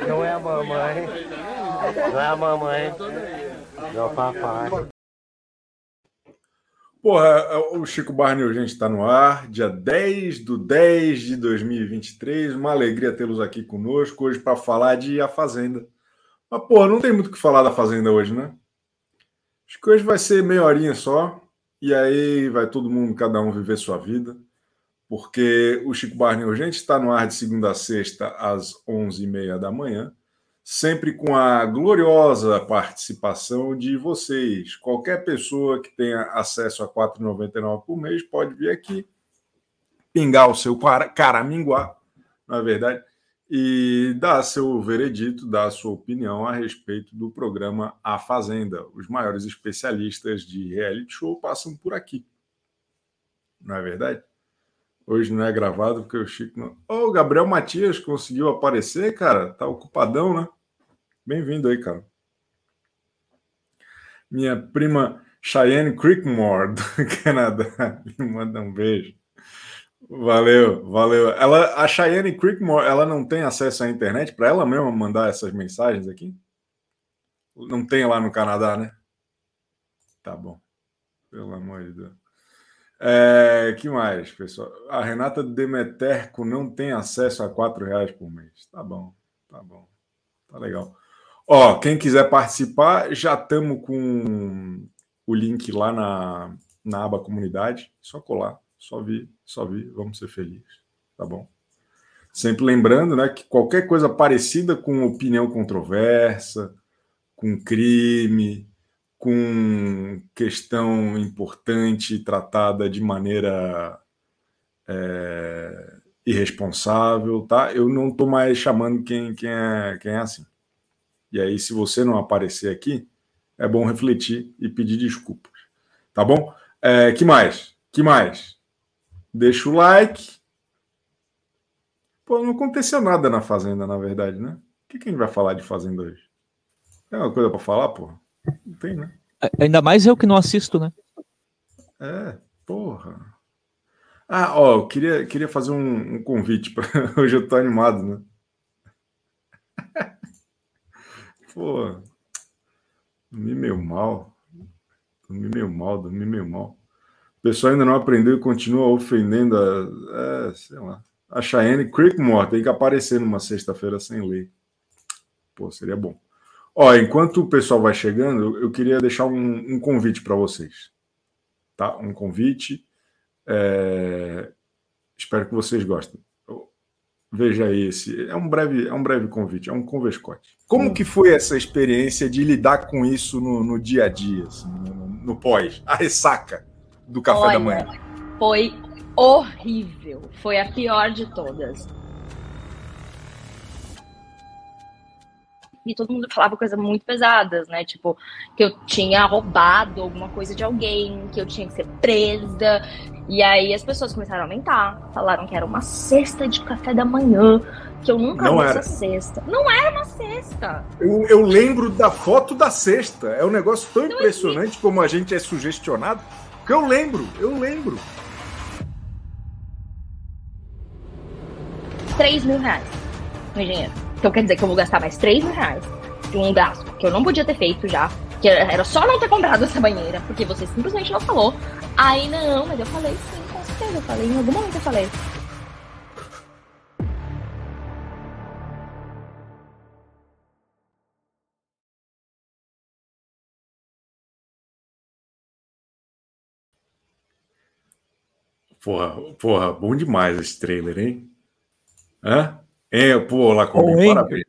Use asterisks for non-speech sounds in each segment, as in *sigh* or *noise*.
Não, não é a mamãe. Não é a mamãe. Não é o papai. Porra, o Chico Barney Urgente está no ar, dia 10 do 10 de 2023. Uma alegria tê-los aqui conosco hoje para falar de A Fazenda. Mas, porra, não tem muito o que falar da Fazenda hoje, né? Acho que hoje vai ser meia horinha só, e aí vai todo mundo, cada um, viver sua vida, porque o Chico Barney Urgente está no ar de segunda a sexta, às 11h30 da manhã sempre com a gloriosa participação de vocês. Qualquer pessoa que tenha acesso a R$ 4,99 por mês pode vir aqui, pingar o seu caraminguá, na é verdade, e dar seu veredito, dar sua opinião a respeito do programa A Fazenda. Os maiores especialistas de reality show passam por aqui. Não é verdade? Hoje não é gravado porque o Chico não. Ô, oh, Gabriel Matias conseguiu aparecer, cara. Tá ocupadão, né? Bem-vindo aí, cara. Minha prima Cheyenne Creekmore, do *laughs* Canadá, me manda um beijo. Valeu, valeu. Ela, a Cheyenne Creekmore, ela não tem acesso à internet para ela mesma mandar essas mensagens aqui? Não tem lá no Canadá, né? Tá bom. Pelo amor de Deus. É, que mais, pessoal? A Renata Demeterco não tem acesso a quatro reais por mês. Tá bom, tá bom, tá legal. Ó, quem quiser participar, já estamos com o link lá na, na aba comunidade. Só colar, só vir, só vir, vamos ser felizes, tá bom? Sempre lembrando, né, que qualquer coisa parecida com opinião controversa, com crime, com questão importante tratada de maneira é, irresponsável, tá? Eu não estou mais chamando quem, quem, é, quem é assim. E aí, se você não aparecer aqui, é bom refletir e pedir desculpas. Tá bom? É, que mais? Que mais? Deixa o like. Pô, não aconteceu nada na Fazenda, na verdade, né? O que, que a gente vai falar de Fazenda hoje? Tem uma coisa para falar, porra? Não tem, né? Ainda mais eu que não assisto, né? É, porra. Ah, ó, eu queria, queria fazer um, um convite para *laughs* hoje eu tô animado, né? *laughs* Pô, dormi meio mal. Dormi meio mal, dormi meio mal. O pessoal ainda não aprendeu e continua ofendendo a. É, sei lá. A Cheyenne Creekmore tem que aparecer numa sexta-feira sem lei. Pô, seria bom. Ó, enquanto o pessoal vai chegando, eu queria deixar um, um convite para vocês. Tá? Um convite. É... Espero que vocês gostem. Veja esse. É um breve, é um breve convite, é um converscote. Como hum. que foi essa experiência de lidar com isso no, no dia a dia, assim, no, no, pós, a ressaca do café Olha, da manhã? Foi horrível. Foi a pior de todas. E todo mundo falava coisas muito pesadas, né? Tipo, que eu tinha roubado alguma coisa de alguém, que eu tinha que ser presa. E aí as pessoas começaram a aumentar. Falaram que era uma cesta de café da manhã, que eu nunca não vi era. essa cesta. Não era uma cesta. Eu, eu, lembro da foto da cesta. É um negócio tão impressionante como a gente é sugestionado. Que eu lembro, eu lembro. 3 mil reais, meu engenheiro. Então quer dizer que eu vou gastar mais 3 mil reais de um gasto que eu não podia ter feito já. Que era só não ter comprado essa banheira, porque você simplesmente não falou. Aí não, mas eu falei sim, com certeza. Eu falei, em algum momento eu falei. Porra, porra, bom demais esse trailer, hein? Hã? É, pô, lá com parabéns.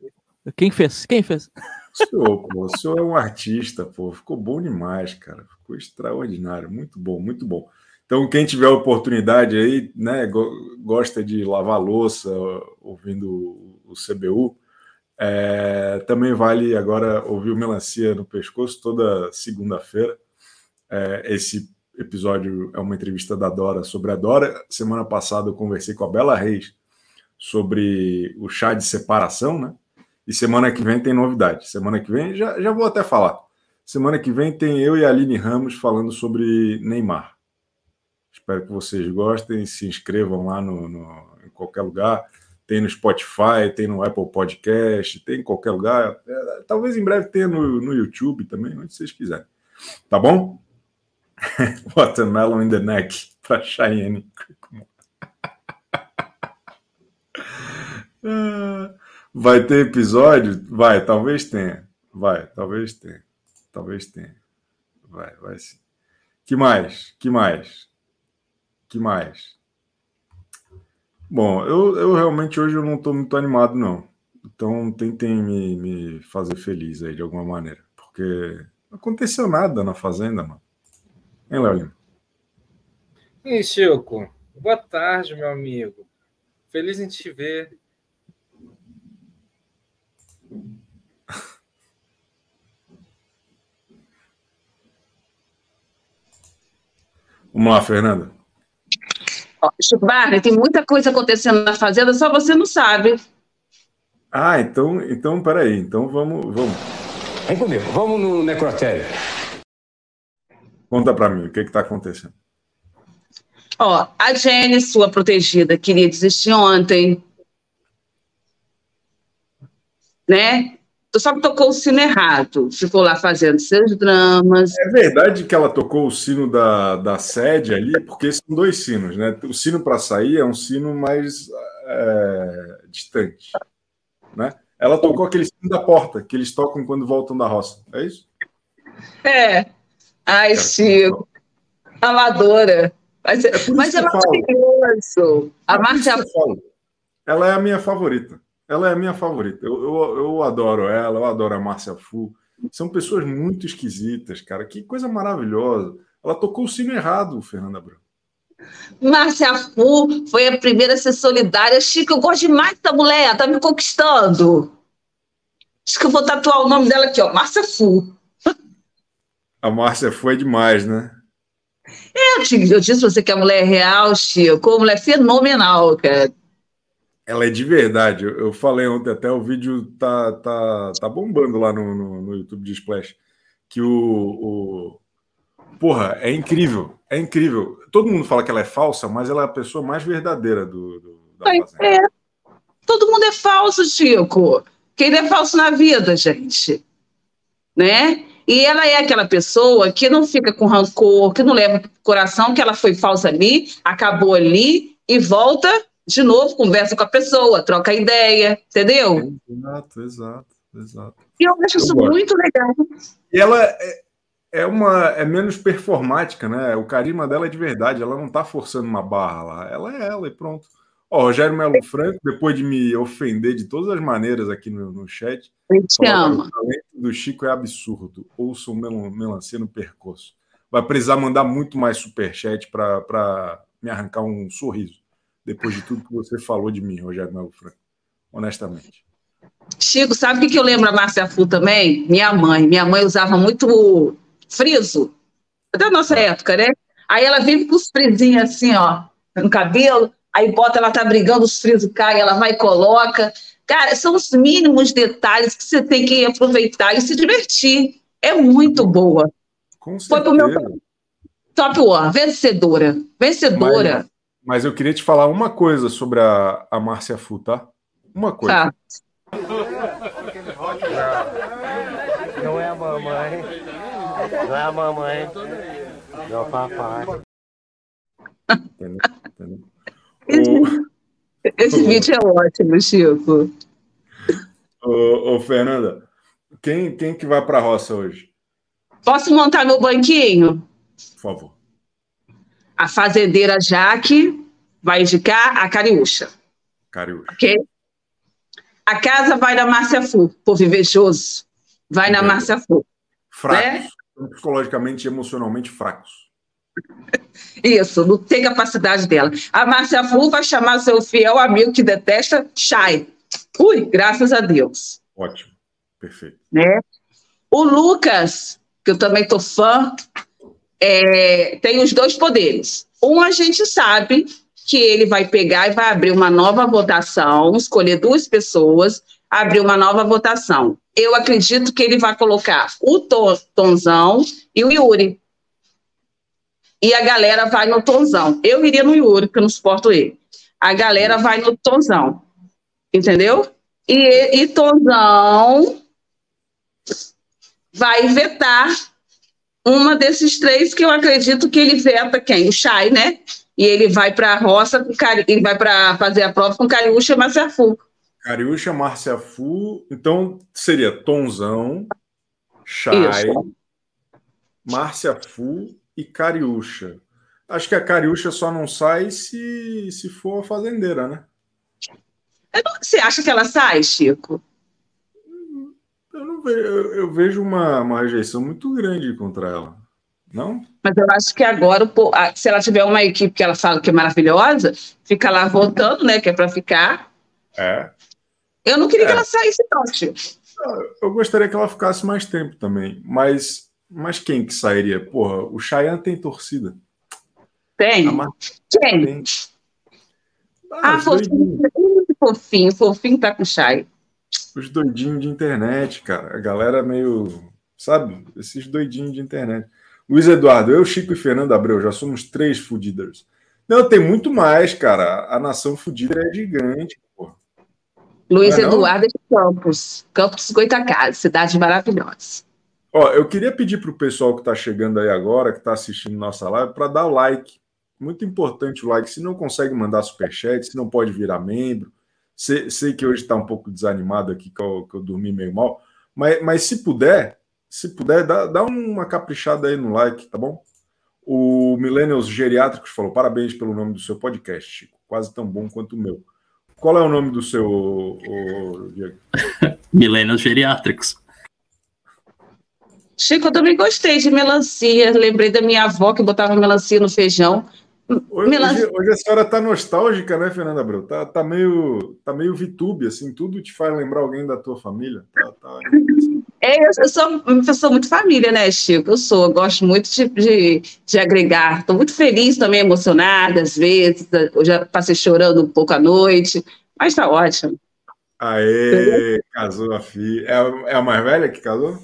Quem fez? Quem fez? O senhor, pô, o senhor é um artista, pô. Ficou bom demais, cara. Ficou extraordinário. Muito bom, muito bom. Então, quem tiver oportunidade aí, né, gosta de lavar louça ouvindo o CBU, é, também vale agora ouvir o Melancia no Pescoço toda segunda-feira. É, esse episódio é uma entrevista da Dora sobre a Dora. Semana passada eu conversei com a Bela Reis sobre o chá de separação, né? E semana que vem tem novidade. Semana que vem, já, já vou até falar. Semana que vem tem eu e a Aline Ramos falando sobre Neymar. Espero que vocês gostem, se inscrevam lá no, no em qualquer lugar. tem no Spotify, tem no Apple Podcast, tem em qualquer lugar. É, talvez em breve tenha no, no YouTube também, onde vocês quiserem. Tá bom? *laughs* Watermelon in the neck para Cheyenne. Vai ter episódio? Vai, talvez tenha. Vai, talvez tenha. Talvez tenha. Vai, vai sim. Que mais? Que mais? Que mais? Bom, eu, eu realmente hoje eu não estou muito animado, não. Então tentem me, me fazer feliz aí de alguma maneira. Porque não aconteceu nada na fazenda, mano. Hein, Léo Lima? E Chico, boa tarde, meu amigo. Feliz em te ver. Vamos lá, Fernanda. Chico Barney, tem muita coisa acontecendo na fazenda, só você não sabe. Ah, então, então peraí. Então vamos. vamos. Vem comigo, vamos no necrotério. Conta para mim o que está acontecendo. Ó, a Jenny, sua protegida, queria desistir ontem. Né? Só que tocou o sino errado. Ficou lá fazendo seus dramas. É verdade que ela tocou o sino da, da sede ali, porque são dois sinos, né? O sino para sair é um sino mais é, distante, né? Ela tocou aquele sino da porta que eles tocam quando voltam da roça, é isso? É. Ai, Chico. Amadora. Mas, é, mas é maravilhoso. A Márcia. Ela é a minha favorita. Ela é a minha favorita. Eu, eu, eu adoro ela, eu adoro a Márcia Fu. São pessoas muito esquisitas, cara. Que coisa maravilhosa. Ela tocou o sino errado, Fernanda Abrão. Márcia Fu foi a primeira a ser solidária. Chico, eu gosto demais dessa mulher, tá me conquistando. Acho que eu vou tatuar o nome dela aqui, ó. Márcia Fu. A Márcia Fu é demais, né? É, eu, te, eu disse você que a mulher é real, Chico. A mulher é fenomenal, cara. Ela é de verdade. Eu, eu, falei ontem até, o vídeo tá, tá, tá bombando lá no, no, no YouTube de Splash. Que o, o. Porra, é incrível. É incrível. Todo mundo fala que ela é falsa, mas ela é a pessoa mais verdadeira do, do da. É. Todo mundo é falso, Chico. Quem é falso na vida, gente? Né? E ela é aquela pessoa que não fica com rancor, que não leva pro coração que ela foi falsa ali, acabou ali e volta de novo, conversa com a pessoa, troca ideia, entendeu? Exato, exato, exato. E eu acho eu isso gosto. muito legal. E ela é, é, uma é menos performática, né? O carisma dela é de verdade, ela não tá forçando uma barra lá, ela é ela e pronto. Ó, Rogério Melo Franco, depois de me ofender de todas as maneiras aqui no, no chat, te ama. o talento do Chico é absurdo. Ouça o mel melancia no percurso. Vai precisar mandar muito mais superchat para me arrancar um sorriso depois de tudo que você falou de mim, Rogério Melo Franco, honestamente. Chico, sabe o que, eu lembro a Márcia Fu também? Minha mãe. Minha mãe usava muito friso, da nossa época, né? Aí ela vem com os frisinhos assim, ó, no cabelo, aí bota, ela tá brigando, os frisos caem, ela vai e coloca. Cara, são os mínimos detalhes que você tem que aproveitar e se divertir. É muito boa. Com certeza. Foi pro meu top one, vencedora. Vencedora. Mas... Eu queria te falar uma coisa sobre a, a Márcia Fu, tá? Uma coisa. Tá. Não é a mamãe. Não é a mamãe. Não é o papai. Entendeu? Entendeu? Esse, o... esse vídeo é ótimo, Chico. Ô, ô, Fernanda, quem, quem que vai para a roça hoje? Posso montar meu banquinho? Por favor. A fazendeira Jaque vai indicar a Cariúcha. Cariúcha. Ok? A casa vai na Márcia Fu, povo invejoso. Vai na Márcia Fu. Fracos. Né? Psicologicamente e emocionalmente fracos. *laughs* Isso, não tem capacidade dela. A Márcia Fu vai chamar seu fiel amigo que detesta Chay. Ui, graças a Deus. Ótimo, perfeito. Né? O Lucas, que eu também tô fã, é, tem os dois poderes. Um, a gente sabe que ele vai pegar e vai abrir uma nova votação, escolher duas pessoas, abrir uma nova votação. Eu acredito que ele vai colocar o Tonzão e o Yuri. E a galera vai no Tonzão. Eu iria no Yuri, porque eu não suporto ele. A galera vai no Tonzão. Entendeu? E, e Tonzão vai vetar uma desses três que eu acredito que ele veta quem? O Chay, né? E ele vai para a roça, ele vai para fazer a prova com Cariúcha e Marciafu. Cariúcha, Márcia Fu. Então seria Tonzão, Chay, Márcia Fu e Cariúcha. Acho que a Cariúcha só não sai se, se for a fazendeira, né? Você acha que ela sai, Chico? Eu, não vejo, eu, vejo uma, uma rejeição muito grande contra ela. Não? Mas eu acho que agora, se ela tiver uma equipe que ela fala que é maravilhosa, fica lá votando, né? Que é para ficar. É. Eu não queria é. que ela saísse, não, tio. Eu gostaria que ela ficasse mais tempo também. Mas, mas quem que sairia? Porra, o Cheyenne tem torcida. Tem? Mar... Quem? Tem. Ah, ah fofinho, fofinho, fofinho tá com Chay. Os doidinhos de internet, cara. A galera meio. Sabe? Esses doidinhos de internet. Luiz Eduardo, eu, Chico e Fernando Abreu já somos três fudiders. Não, tem muito mais, cara. A nação fudida é gigante, pô. Luiz é Eduardo de Campos, Campos Goitacazes, cidade maravilhosa. Ó, eu queria pedir para o pessoal que está chegando aí agora, que está assistindo nossa live, para dar o like. Muito importante o like. Se não consegue mandar superchat, se não pode virar membro. Sei, sei que hoje está um pouco desanimado aqui, que eu, que eu dormi meio mal. Mas, mas se puder, se puder, dá, dá uma caprichada aí no like, tá bom? O Millennials Geriátricos falou: parabéns pelo nome do seu podcast, Chico. Quase tão bom quanto o meu. Qual é o nome do seu, o, Diego? *laughs* Millennials Geriátricos. Chico, eu também gostei de melancia. Lembrei da minha avó que botava melancia no feijão. Hoje, hoje, hoje, a senhora está nostálgica, né, Fernanda Abreu? Tá, tá, meio, tá meio VTube, assim, tudo te faz lembrar alguém da tua família. Tá, tá... É, eu sou uma pessoa muito família, né, Chico? Eu sou, eu gosto muito de, de, de agregar. Estou muito feliz, também emocionada, às vezes. Eu já passei chorando um pouco à noite, mas está ótimo. Aê, casou a filha. É a, é a mais velha que casou?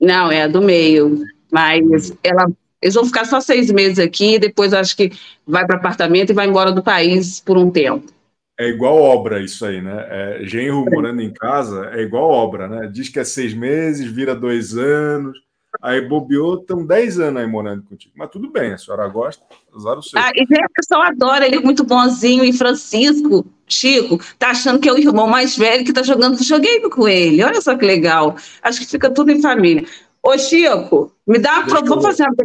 Não, é a do meio. Mas ela eles vão ficar só seis meses aqui, depois acho que vai para apartamento e vai embora do país por um tempo. É igual obra isso aí, né? É, genro morando em casa é igual obra, né? Diz que é seis meses, vira dois anos, aí bobeou, estão dez anos aí morando contigo. Mas tudo bem, a senhora gosta, usar o seu. Ah, e a pessoa adora, ele é muito bonzinho. E Francisco, Chico, tá achando que é o irmão mais velho que tá jogando videogame com ele. Olha só que legal. Acho que fica tudo em família. Ô, Chico, me dá uma. Vou fazer uma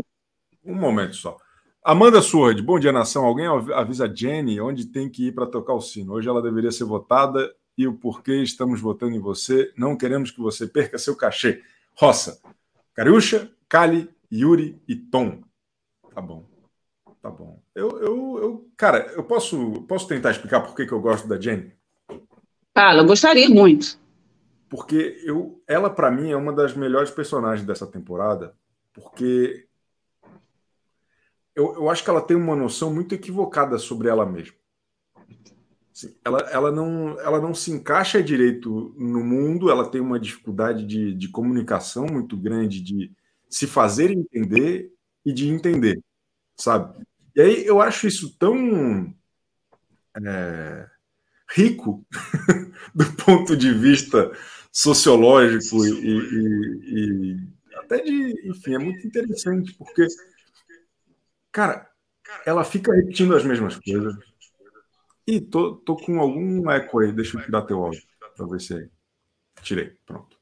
um momento só. Amanda Sword, bom dia, nação. Alguém avisa Jenny onde tem que ir para tocar o sino. Hoje ela deveria ser votada e o porquê estamos votando em você. Não queremos que você perca seu cachê. Roça, Cariúcha, Kali, Yuri e Tom. Tá bom. Tá bom. Eu, eu, eu cara, eu posso, posso tentar explicar por que, que eu gosto da Jenny? Fala, eu gostaria muito. Porque eu, ela, para mim, é uma das melhores personagens dessa temporada, porque eu, eu acho que ela tem uma noção muito equivocada sobre ela mesma. Assim, ela, ela, não, ela não se encaixa direito no mundo, ela tem uma dificuldade de, de comunicação muito grande, de se fazer entender e de entender, sabe? E aí eu acho isso tão é, rico *laughs* do ponto de vista sociológico e, e, e, até de, enfim, é muito interessante, porque Cara, ela fica repetindo as mesmas coisas. E tô, tô com algum eco aí. Deixa eu tirar teu áudio para ver se tirei. Pronto.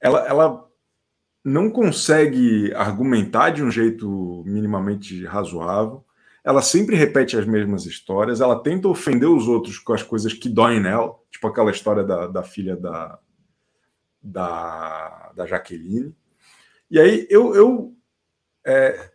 Ela, ela não consegue argumentar de um jeito minimamente razoável. Ela sempre repete as mesmas histórias. Ela tenta ofender os outros com as coisas que doem nela, tipo aquela história da, da filha da, da, da Jaqueline. E aí eu, eu é,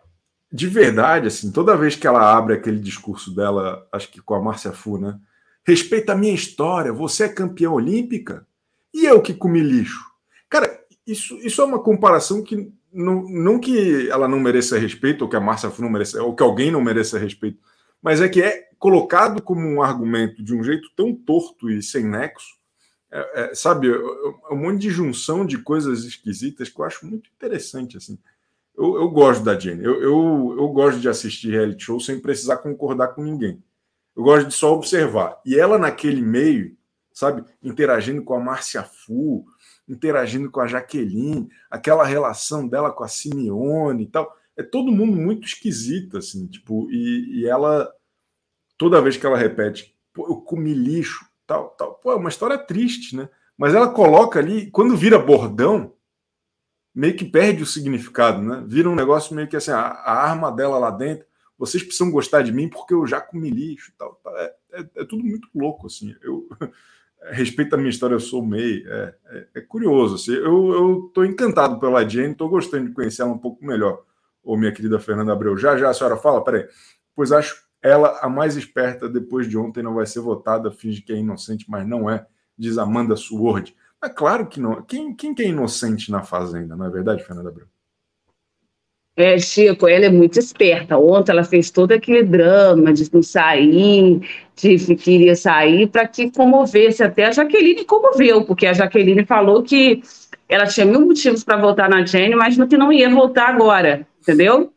de verdade, assim, toda vez que ela abre aquele discurso dela, acho que com a Márcia Fu, né? Respeita a minha história, você é campeã olímpica e eu que comi lixo. Cara, isso, isso é uma comparação que não, não que ela não mereça respeito, ou que a Márcia Fu não mereça, ou que alguém não mereça respeito, mas é que é colocado como um argumento de um jeito tão torto e sem nexo, é, é, sabe, um monte de junção de coisas esquisitas que eu acho muito interessante, assim. Eu, eu gosto da Jenny. Eu, eu, eu gosto de assistir reality show sem precisar concordar com ninguém. Eu gosto de só observar. E ela, naquele meio, sabe? Interagindo com a Márcia Fu, interagindo com a Jaqueline, aquela relação dela com a Simeone e tal. É todo mundo muito esquisito, assim, tipo, e, e ela, toda vez que ela repete, pô, eu comi lixo, tal, tal, pô, é uma história triste, né? Mas ela coloca ali, quando vira bordão, meio que perde o significado, né? Vira um negócio meio que assim, a, a arma dela lá dentro, vocês precisam gostar de mim porque eu já comi lixo tal. tal. É, é, é, tudo muito louco, assim. Eu *laughs* respeito a minha história, eu sou meio. É, é, é, curioso, assim. Eu estou encantado pela Jane, estou gostando de conhecer ela um pouco melhor. Ô, minha querida Fernanda Abreu, já já a senhora fala? Peraí. Pois acho ela a mais esperta depois de ontem, não vai ser votada, finge que é inocente, mas não é, diz Amanda Sword. Mas claro que não. Quem, quem que é inocente na Fazenda, não é verdade, Fernanda Abreu? É, Chico, ela é muito esperta. Ontem ela fez todo aquele drama de não sair, de que queria sair, para que comovesse. Até a Jaqueline comoveu, porque a Jaqueline falou que ela tinha mil motivos para voltar na Jenny, mas que não ia voltar agora, entendeu?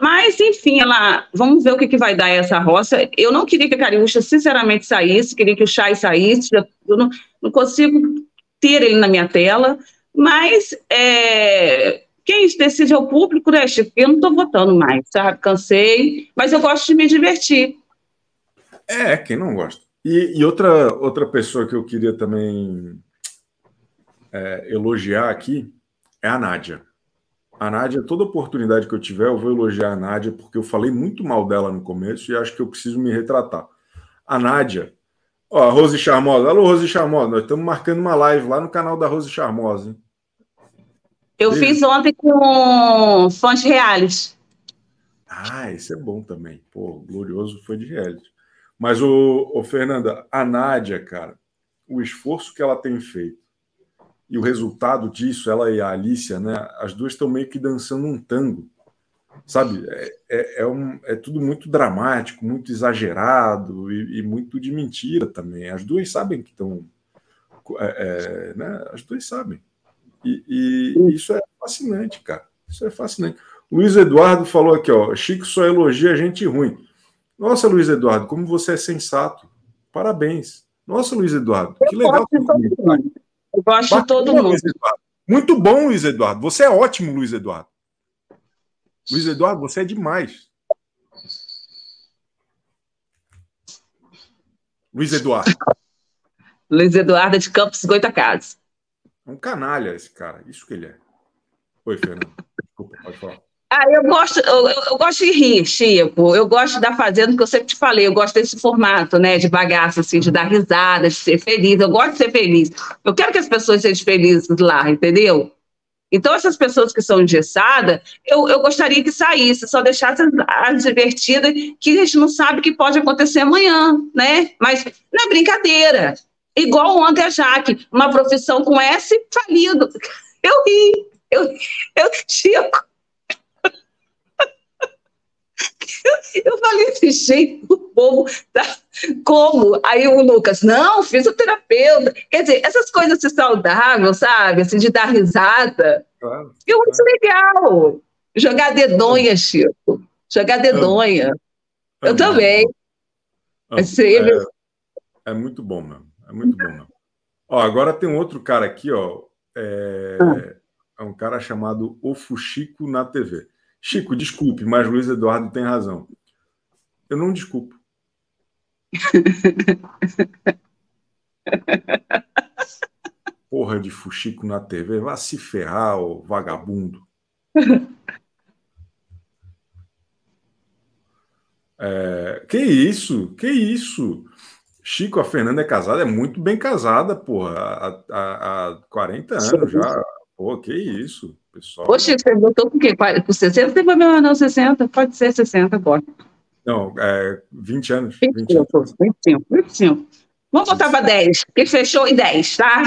Mas, enfim, ela. Vamos ver o que, que vai dar essa roça. Eu não queria que a Cariúcha, sinceramente, saísse, queria que o Chay saísse. Eu não, não consigo ter ele na minha tela, mas é, quem decide é o público, né, Chico? Eu não estou votando mais, sabe? Cansei, mas eu gosto de me divertir. É, quem não gosta. E, e outra, outra pessoa que eu queria também é, elogiar aqui é a Nádia. A Nádia, toda oportunidade que eu tiver, eu vou elogiar a Nádia, porque eu falei muito mal dela no começo e acho que eu preciso me retratar. A Nádia, ó, a Rose Charmosa. Alô, Rose Charmosa, nós estamos marcando uma live lá no canal da Rose Charmosa, hein? Eu fiz ontem com fãs reais. Ah, isso é bom também. Pô, glorioso foi de reality. Mas, o, o Fernanda, a Nádia, cara, o esforço que ela tem feito e o resultado disso, ela e a Alicia, né? As duas estão meio que dançando um tango, sabe? É, é, é, um, é tudo muito dramático, muito exagerado e, e, muito de mentira também. As duas sabem que estão. É, é, né? As duas sabem. E, e, isso é fascinante, cara. Isso é fascinante. Luiz Eduardo falou aqui, ó. Chico só elogia gente ruim. Nossa, Luiz Eduardo, como você é sensato. Parabéns. Nossa, Luiz Eduardo, que legal. Eu gosto de todo mundo. Muito bom, Luiz Eduardo. Você é ótimo, Luiz Eduardo. Luiz Eduardo, você é demais. Luiz Eduardo. Luiz Eduardo é de Campos Goitacazes. É um canalha esse cara, isso que ele é. Oi, Fernando. Desculpa, pode falar. Ah, eu gosto, eu, eu, gosto de rir, Chico. Eu gosto da Fazenda, que eu sempre te falei, eu gosto desse formato, né? De bagaço, assim, de dar risada, de ser feliz. Eu gosto de ser feliz. Eu quero que as pessoas sejam felizes lá, entendeu? Então, essas pessoas que são engessadas, eu, eu gostaria que saísse, só deixasse as divertidas, que a gente não sabe o que pode acontecer amanhã, né? Mas não é brincadeira. Igual o André Jaque, uma profissão com S, falido. *laughs* Eu ri, eu, eu Chico. *laughs* Eu falei gente, o povo tá como? Aí o Lucas, não, fisioterapeuta. Quer dizer, essas coisas assim, saudáveis, sabe? Assim, de dar risada. Claro, eu acho legal. Jogar dedonha, Chico. Jogar dedonha. Eu também. Assim, é, é muito bom mesmo. É muito bom. Não. Ó, agora tem um outro cara aqui, ó. É, é um cara chamado Ofuxico na TV. Chico, desculpe, mas Luiz Eduardo tem razão. Eu não desculpo. *laughs* Porra de fuxico na TV, vá se ferrar, ô vagabundo. *laughs* É, que isso? Que isso? Chico, a Fernanda é casada, é muito bem casada, porra, há, há, há 40 anos já. Pô, que isso, pessoal. Chico, você botou por quê? Por 60? Tem problema não, 60, pode ser 60 agora. Não, é 20 anos. 25, 20 25, 25. Vamos botar para 10, porque fechou em 10, tá?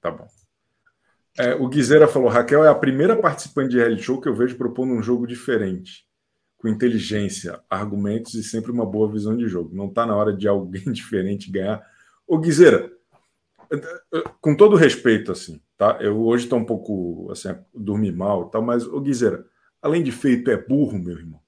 Tá bom. É, o Guizeira falou: Raquel é a primeira participante de reality show que eu vejo propondo um jogo diferente com inteligência, argumentos e sempre uma boa visão de jogo. Não está na hora de alguém *laughs* diferente ganhar. Ô, Guizeira, com todo respeito, assim, tá? Eu hoje estou um pouco, assim, dormi mal tal, mas, ô, Guizeira, além de feito, é burro, meu irmão.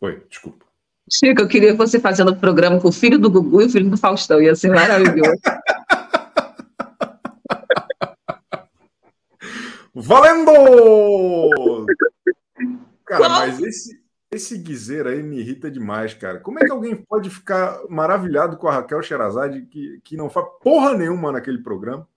Oi, desculpa. Chico, eu queria você fazendo o programa com o filho do Gugu e o filho do Faustão. Ia ser maravilhoso. *laughs* Valendo! Cara, mas esse, esse guiseiro aí me irrita demais, cara. Como é que alguém pode ficar maravilhado com a Raquel Sherazade, que, que não faz porra nenhuma naquele programa,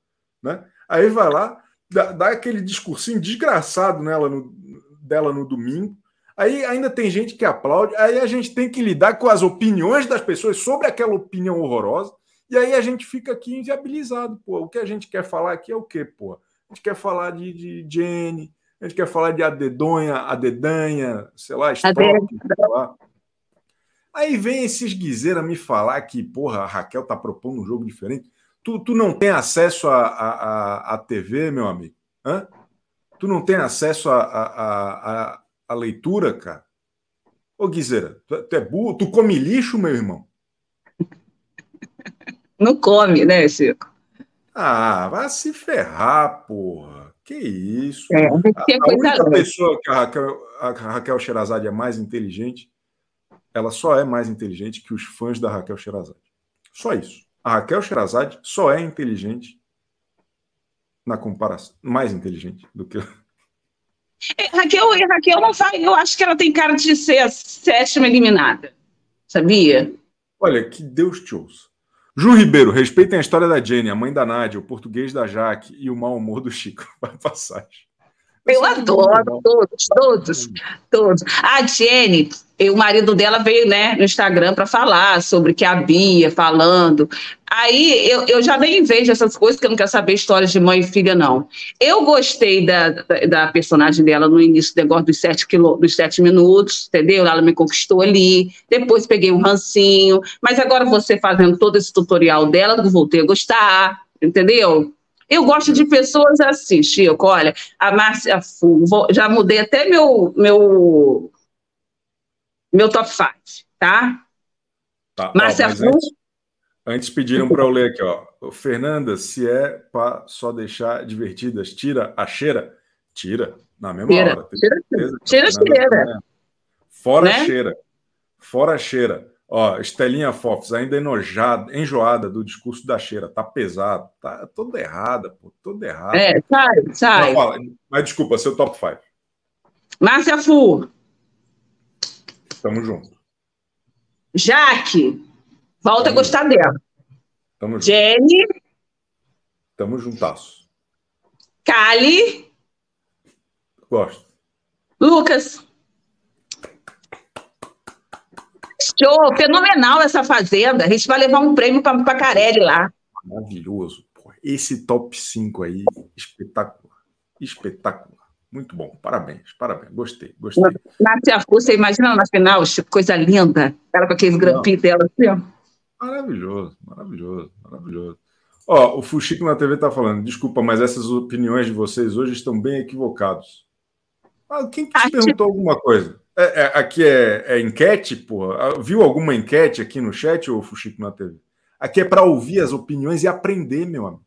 né? Aí vai lá, dá, dá aquele discursinho desgraçado nela no, dela no domingo. Aí ainda tem gente que aplaude, aí a gente tem que lidar com as opiniões das pessoas sobre aquela opinião horrorosa, e aí a gente fica aqui inviabilizado, pô. O que a gente quer falar aqui é o quê, pô? A gente quer falar de, de Jenny, a gente quer falar de Adedonha, Adedanha, sei lá, Stroke, sei lá. Aí vem esses guizeiros me falar que, porra, a Raquel tá propondo um jogo diferente. Tu, tu não tem acesso à a, a, a, TV, meu amigo? Hã? Tu não tem acesso à a, a, a, a, leitura, cara? Ô, Guizeira, tu, tu é burro? Tu come lixo, meu irmão? Não come, né, Chico? Ah, vai se ferrar, porra. Que isso? É, a, a única pessoa que a Raquel, a Raquel Sherazade é mais inteligente, ela só é mais inteligente que os fãs da Raquel Sherazade. Só isso. A Raquel Sherazade só é inteligente na comparação, mais inteligente do que é, Raquel, Raquel não vai, eu acho que ela tem cara de ser a sétima eliminada. Sabia? Olha, que Deus te ouça. Ju Ribeiro, respeitem a história da Jenny, a mãe da Nádia, o português da Jaque e o mau humor do Chico. *laughs* Vai passagem. Eu adoro todos, todos, todos. A Jenny, o marido dela veio né, no Instagram para falar sobre que a Bia falando. Aí eu, eu já nem vejo essas coisas, que eu não quero saber histórias de mãe e filha, não. Eu gostei da, da, da personagem dela no início do negócio dos sete, quilô, dos sete minutos, entendeu? Ela me conquistou ali. Depois peguei um rancinho. Mas agora você fazendo todo esse tutorial dela, eu voltei a gostar, entendeu? Eu gosto de pessoas assim, Chico. Olha, a Márcia Fu, já mudei até meu, meu, meu top 5, tá? tá Márcia ó, Fu. Antes, antes pediram para eu ler aqui, ó. Fernanda, se é para só deixar divertidas, tira a cheira? Tira, na mesma tira, hora. Tira, tira, cheira. Fora né? cheira. Fora cheira. Ó, Estelinha Fofs, ainda enojada, enjoada do discurso da cheira, tá pesado, tá toda errada, pô, toda errada. É, sai, sai. Não, mas desculpa, seu top 5. Márcia Fu. Tamo junto. Jaque. Volta Tamo a gostar junto. dela. Tamo junto. Jenny. Tamo juntasso. Kali. Gosto. Lucas. Show, fenomenal essa fazenda. A gente vai levar um prêmio para Pacarelli lá. Maravilhoso. Esse top 5 aí, espetacular. Espetacular. Muito bom. Parabéns, parabéns. Gostei, gostei. Márcia Fu, você imagina na final, coisa linda. Ela com aqueles grampinhos dela assim, ó. Maravilhoso, maravilhoso, maravilhoso. Ó, o Fuxico na TV tá falando, desculpa, mas essas opiniões de vocês hoje estão bem equivocados. Ah, quem que te perguntou alguma coisa? É, é, aqui é, é, enquete, porra. Ah, viu alguma enquete aqui no chat, ou Fuxico na TV? Aqui é para ouvir as opiniões e aprender, meu amigo.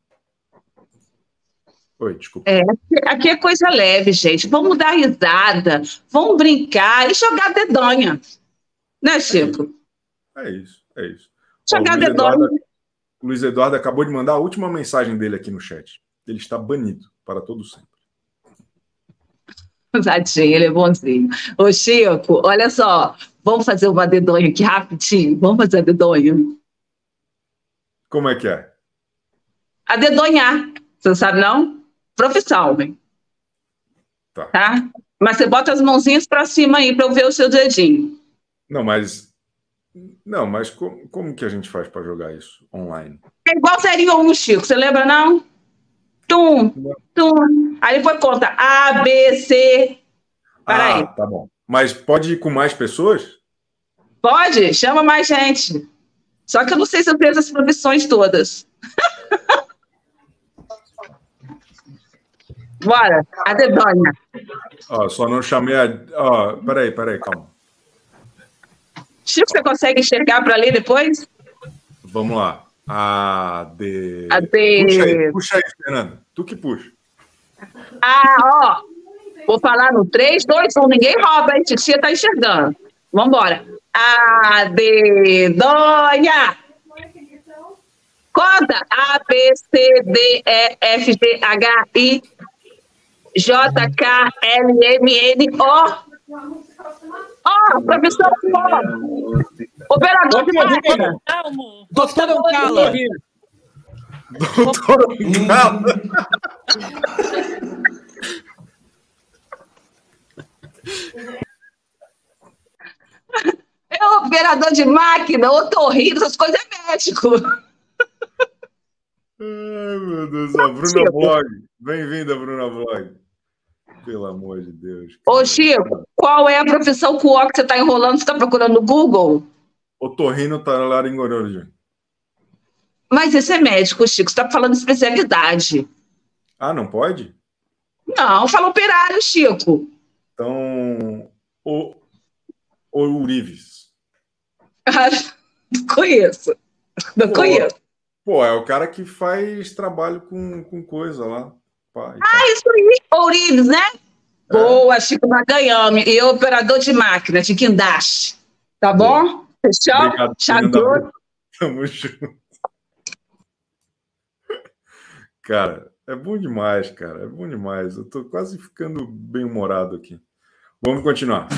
Oi, desculpa. É, aqui é coisa leve, gente. Vamos dar risada, vamos brincar e jogar dedonha. Né, Chico? É isso, é isso. Jogar Ó, Luiz dedonha. Eduardo, Luiz Eduardo acabou de mandar a última mensagem dele aqui no chat. Ele está banido para todo sempre. Tadinho, ele é bonzinho. Ô, Chico, olha só, vamos fazer uma dedonha aqui rapidinho. Vamos fazer a dedonha. Como é que é? A dedonhar. Você sabe, não? Profissão, hein? Tá. tá? Mas você bota as mãozinhas para cima aí para eu ver o seu dedinho. Não, mas. Não, mas como, como que a gente faz para jogar isso online? É igual seria um, Chico. Você lembra, não? Tum, tum. Aí foi conta A, B, C. Para ah, tá bom. Mas pode ir com mais pessoas? Pode, chama mais gente. Só que eu não sei se eu tenho essas profissões todas. *laughs* Bora, a dedonha. Ó, só não chamei a. Ó, peraí, peraí, calma. Chico, você consegue enxergar para ler depois? Vamos lá. A D. A D. Puxa aí, puxa aí, Fernanda. Tu que puxa. Ah, ó. Vou falar no 3, 2, 1. Ninguém rouba, hein? Titia tá enxergando. Vambora. A, dedonha. Conta. A, B, C, D, E, F, G, H, I, J, K, L, M, N, O. Ó, professor, ó. Operador de máquina. Doutor Oncala. Doutor Oncala. É operador de máquina, otorrino, essas coisas é médico. Ai, meu Deus. A Bruna Blog. Bem-vinda, Bruna Blog. Pelo amor de Deus. Ô, Chico, qual é a profissão com o que você está enrolando? Você está procurando no Google? Otorrino Taralaringororja. Mas esse é médico, Chico. Você está falando de especialidade. Ah, não pode? Não, fala operário, Chico. Então, o, o Urives. não conheço. Não Pô, conheço. Pô, é o cara que faz trabalho com, com coisa lá. Pá, tal. Ah, isso aí, Ourives, né? Boa, Chico, nós ganhamos. E operador de máquina, de guindaste. Tá bom? Fechou? Ouro. Tamo junto. Cara, é bom demais, cara. É bom demais. Eu tô quase ficando bem humorado aqui. Vamos continuar.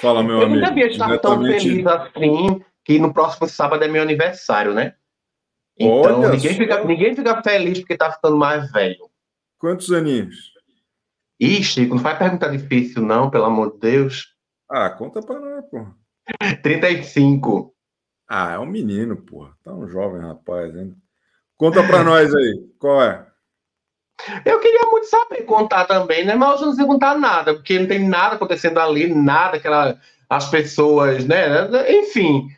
Fala, meu Eu amigo. nunca vi estar tão feliz assim que no próximo sábado é meu aniversário, né? Então Olha ninguém só. fica, ninguém fica feliz porque tá ficando mais velho. Quantos aninhos? Ih, Chico, não faz pergunta difícil, não, pelo amor de Deus. Ah, conta pra nós, pô. 35. Ah, é um menino, pô. Tá um jovem rapaz ainda. Conta pra *laughs* nós aí, qual é? Eu queria muito saber contar também, né? Mas eu não sei contar nada, porque não tem nada acontecendo ali, nada que ela, as pessoas, né? Enfim.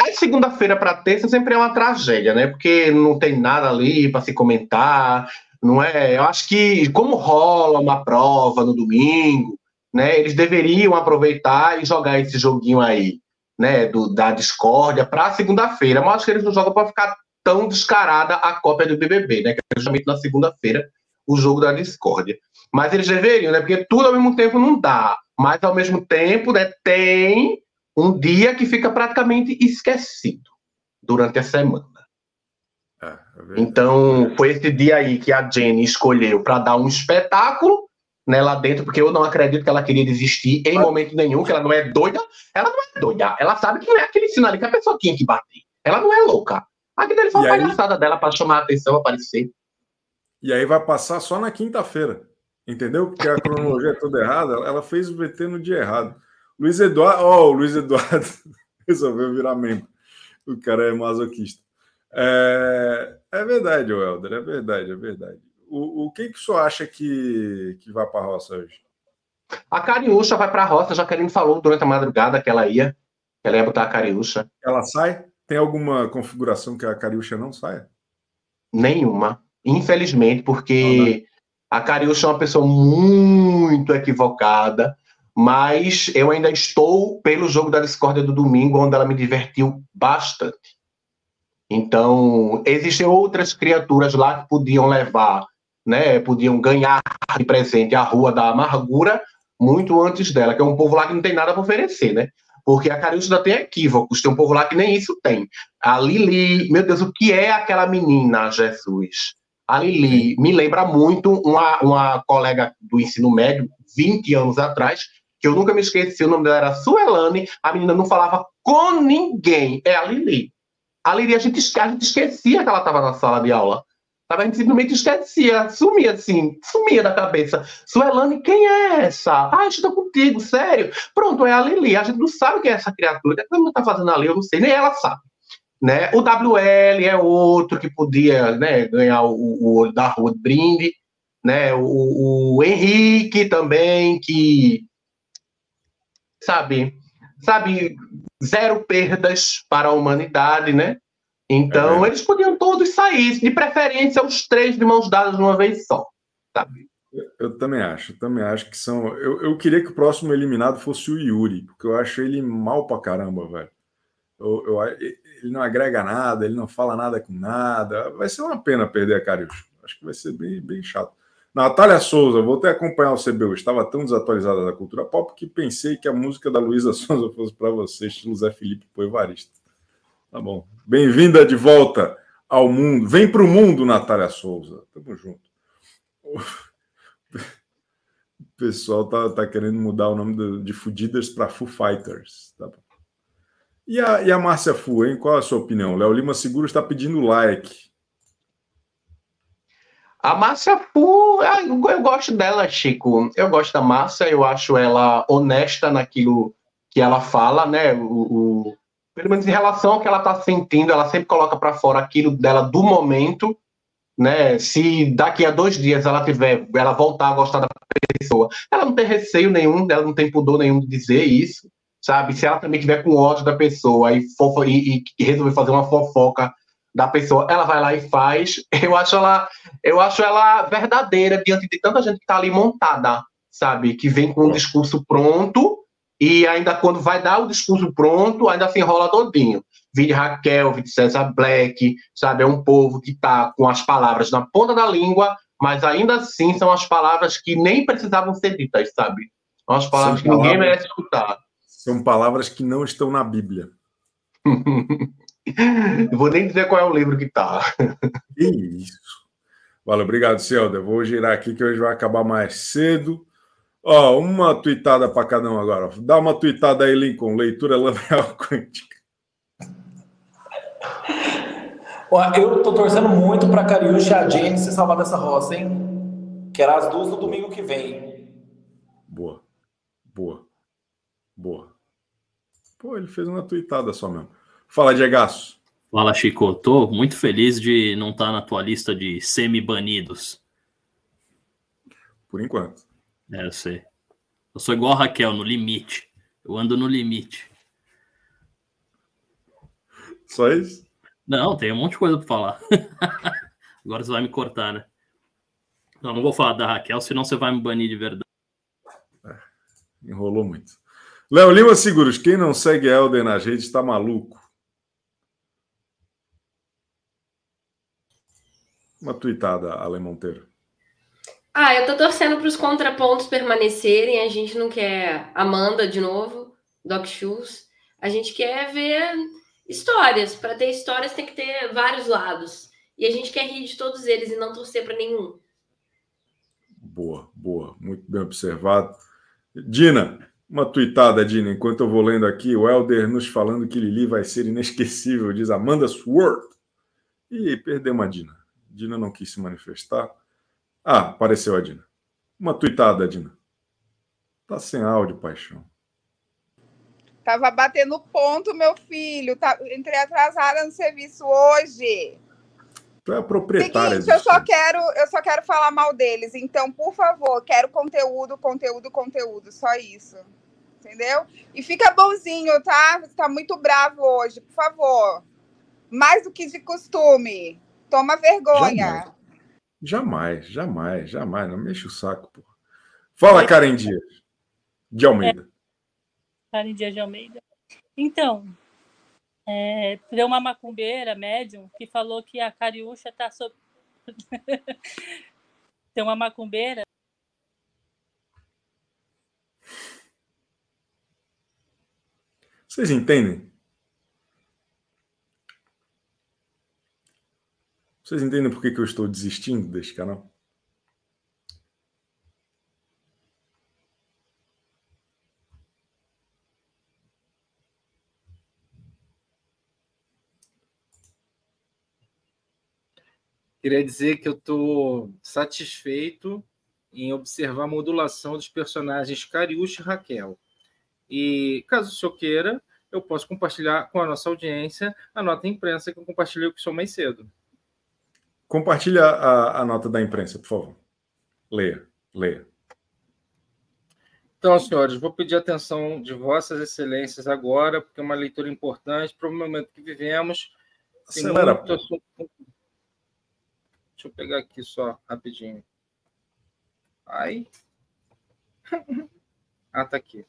A segunda-feira para terça sempre é uma tragédia, né? Porque não tem nada ali para se comentar, não é? Eu acho que como rola uma prova no domingo, né? Eles deveriam aproveitar e jogar esse joguinho aí, né? Do, da discórdia para segunda-feira. Mas acho que eles não jogam para ficar tão descarada a cópia do BBB, né? Que é justamente na segunda-feira o jogo da discórdia. Mas eles deveriam, né? Porque tudo ao mesmo tempo não dá. Mas ao mesmo tempo, né? Tem um dia que fica praticamente esquecido durante a semana. É, é. Então, foi esse dia aí que a Jenny escolheu para dar um espetáculo né, lá dentro, porque eu não acredito que ela queria desistir em momento nenhum, que ela não é doida. Ela não é doida. Ela sabe que não é aquele sinal ali que a pessoa tinha que bater. Ela não é louca. Aquilo ali foi E uma aí? palhaçada dela para chamar a atenção, aparecer. E aí vai passar só na quinta-feira. Entendeu? Porque a cronologia é toda errada. Ela fez o VT no dia errado. Luiz Eduardo. Ó, o Luiz Eduardo *laughs* resolveu virar membro. O cara é masoquista. É, é verdade, Helder, é verdade, é verdade. O, o que que o senhor acha que, que vai para a roça hoje? A Cariúcha vai para a roça, já que ele falou durante a madrugada que ela ia, que ela ia botar a Cariúcha. Ela sai? Tem alguma configuração que a Cariúcha não saia? Nenhuma. Infelizmente, porque a Cariúcha é uma pessoa muito equivocada, mas eu ainda estou pelo jogo da discórdia do domingo, onde ela me divertiu bastante. Então, existem outras criaturas lá que podiam levar, né, podiam ganhar de presente a Rua da Amargura muito antes dela, que é um povo lá que não tem nada para oferecer, né? Porque a Cariúcha tem equívocos, tem um povo lá que nem isso tem. A Lili, meu Deus, o que é aquela menina, Jesus? A Lili me lembra muito uma, uma colega do ensino médio, 20 anos atrás, que eu nunca me esqueci, o nome dela era Suelane, a menina não falava com ninguém, é a Lili. A Lili, a gente, a gente esquecia que ela estava na sala de aula. Sabe? A gente simplesmente esquecia, sumia assim, sumia da cabeça. Suelane, quem é essa? Ah, estou contigo, sério. Pronto, é a Lili. A gente não sabe quem é essa criatura. O que ela está fazendo ali? Eu não sei, nem ela sabe. Né? O WL é outro que podia né, ganhar o, o olho da rua de brinde. Né? O, o Henrique também, que sabe, sabe, zero perdas para a humanidade, né? Então, É. eles podiam todos sair, de preferência os três de mãos dadas de uma vez só, sabe? Eu também acho, eu também acho que são. Eu, eu queria que o próximo eliminado fosse o Yuri, porque eu acho ele mal pra caramba, velho. Eu, eu, ele não agrega nada, ele não fala nada com nada. Vai ser uma pena perder a Cariúcho. Acho que vai ser bem, bem chato. Natália Souza, vou até acompanhar o CBU. Estava tão desatualizada da cultura pop que pensei que a música da Luísa *laughs* Souza fosse para você, estilo Zé Felipe Poivarista. Tá bom. Bem-vinda de volta ao mundo. Vem para o mundo, Natália Souza. Tamo junto. O pessoal tá, tá querendo mudar o nome de Fudidas para Foo Fighters. Tá bom. E a, e a Márcia Fu, hein? Qual a sua opinião? Léo Lima Seguro está pedindo like. A Márcia Fu, ah, eu gosto dela, Chico. Eu gosto da Márcia, eu acho ela honesta naquilo que ela fala, né? O, o pelo menos em relação ao que ela está sentindo, ela sempre coloca para fora aquilo dela do momento, né? Se daqui a dois dias ela tiver, ela voltar a gostar da pessoa, ela não tem receio nenhum, ela não tem pudor nenhum de dizer isso sabe? Se ela também tiver com ódio da pessoa e, fofa, e, e resolver fazer uma fofoca da pessoa, ela vai lá e faz. *laughs* Eu acho ela, eu acho ela verdadeira diante de tanta gente que está ali montada, sabe? Que vem com um discurso pronto e ainda quando vai dar o discurso pronto, ainda se enrola todinho. Vide Raquel, vide César Black, sabe? É um povo que está com as palavras na ponta da língua, mas ainda assim são as palavras que nem precisavam ser ditas, sabe? São as palavras que ninguém merece escutar. São palavras que não estão na Bíblia. *laughs* Vou nem dizer qual é o livro que está. Isso. Valeu, obrigado, Celda. Vou girar aqui que hoje vai acabar mais cedo. Ó, uma tuitada para cada um agora. Dá uma tuitada aí, Lincoln. Leitura labial *laughs* quântica. Ó, eu tô torcendo muito para Cariúcha e a Jenny se salvar dessa roça, hein? Que era as duas no domingo que vem. Boa. Boa. Boa. Pô, ele fez uma tuitada só mesmo. Fala, Diegaço. Fala, Chico. Tô muito feliz de não estar tá na tua lista de semi-banidos. Por enquanto. É, eu sei. Eu sou igual a Raquel, no limite. Eu ando no limite. Só isso? Não, tem um monte de coisa para falar. *laughs* Agora você vai me cortar, né? Não, não vou falar da Raquel, senão você vai me banir de verdade. É, enrolou muito. Léo Lima Seguros, quem não segue Helder na rede está maluco. Uma tuitada, Ale Monteiro. Ah, eu tô torcendo para os contrapontos permanecerem. A gente não quer Amanda de novo, Doc Shoes. A gente quer ver histórias. Para ter histórias tem que ter vários lados. E a gente quer rir de todos eles e não torcer para nenhum. Boa, boa. Muito bem observado. Dina, uma tuitada, Dina, enquanto eu vou lendo aqui, o Helder nos falando que Lili vai ser inesquecível, diz Amanda Sword. E perdeu uma Dina. Dina não quis se manifestar. Ah, apareceu a Dina. Uma tuitada, Dina. Tá sem áudio, paixão. Tava batendo ponto, meu filho. Tá, entrei atrasada no serviço hoje. Tu é a proprietária. Seguinte, eu só quero, eu só quero falar mal deles. Então, por favor, quero conteúdo, conteúdo, conteúdo. Só isso entendeu? E fica bonzinho, tá? Você tá muito bravo hoje, por favor. Mais do que de costume. Toma vergonha. Jamais, jamais, jamais. jamais. Não mexe o saco, pô. Fala, Karen Dias, de Almeida. É. Karen Dias de Almeida. Então, é, tem uma macumbeira, médium, que falou que a Cariúcha tá sob... *laughs* tem uma macumbeira Vocês entendem? Vocês entendem por que, eu estou desistindo deste canal? Queria dizer que eu estou satisfeito em observar a modulação dos personagens Cariúcha e Raquel. E caso o senhor queira, eu posso compartilhar com a nossa audiência a nota imprensa que eu compartilhei com o senhor mais cedo. Compartilha a, a nota da imprensa, por favor. Leia, leia. Então, senhores, vou pedir atenção de vossas excelências agora, porque é uma leitura importante para o momento que vivemos. Acelera. Muito assunto... Deixa eu pegar aqui só rapidinho. Ai. *laughs* ah, tá aqui.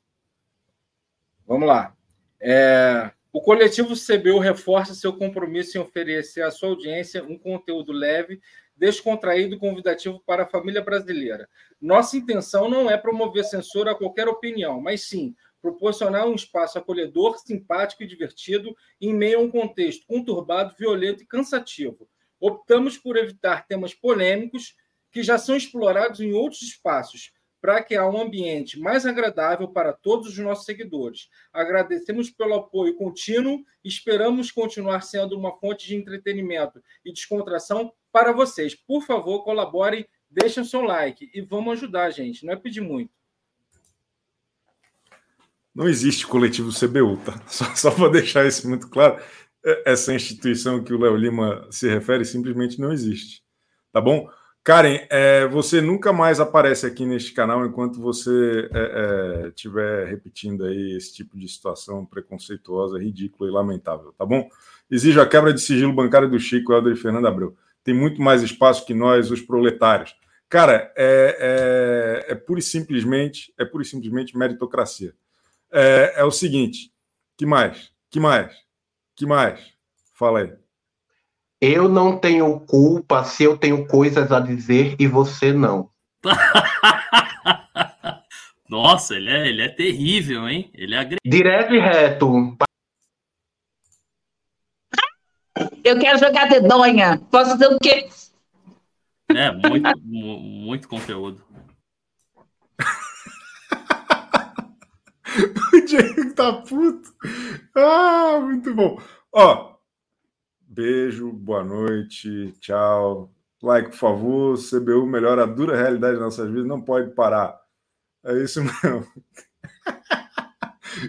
Vamos lá. É, O coletivo CBU reforça seu compromisso em oferecer à sua audiência um conteúdo leve, descontraído e convidativo para a família brasileira. Nossa intenção não é promover censura a qualquer opinião, mas sim proporcionar um espaço acolhedor, simpático e divertido em meio a um contexto conturbado, violento e cansativo. Optamos por evitar temas polêmicos que já são explorados em outros espaços, para criar um ambiente mais agradável para todos os nossos seguidores. Agradecemos pelo apoio contínuo esperamos continuar sendo uma fonte de entretenimento e descontração para vocês. Por favor, colaborem, deixem seu like e vamos ajudar, gente. Não é pedir muito. Não existe coletivo CBU, tá? *laughs* Só, só para deixar isso muito claro, é, essa instituição que o Léo Lima se refere simplesmente não existe. Tá bom? Karen, é, você nunca mais aparece aqui neste canal enquanto você estiver é, é, repetindo aí esse tipo de situação preconceituosa, ridícula e lamentável, tá bom? Exijo a quebra de sigilo bancário do Chico, Helder e Fernando Abreu. Tem muito mais espaço que nós, os proletários. Cara, é, é, é pura e simplesmente, é pura simplesmente meritocracia. É, é o seguinte, que mais? Que mais? Que mais? Fala aí. Eu não tenho culpa se eu tenho coisas a dizer e você não. *laughs* Nossa, ele é, ele é terrível, hein? Ele é agressivo. Direto e reto. Eu quero jogar dedonha. Posso fazer o quê? É, muito, muito conteúdo. *laughs* o Diego tá puto. Ah, muito bom. Ó, Beijo, boa noite, tchau. Like, por favor. CBU melhora a dura realidade de nossas vidas, não pode parar. É isso *laughs* mesmo.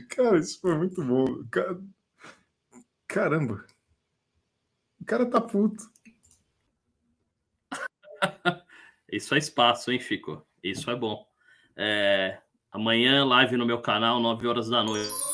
Cara, isso foi muito bom. Caramba. O cara tá puto. *laughs* Isso é espaço, hein, Chico? Isso é bom. É... Amanhã, live no meu canal, 9 horas da noite.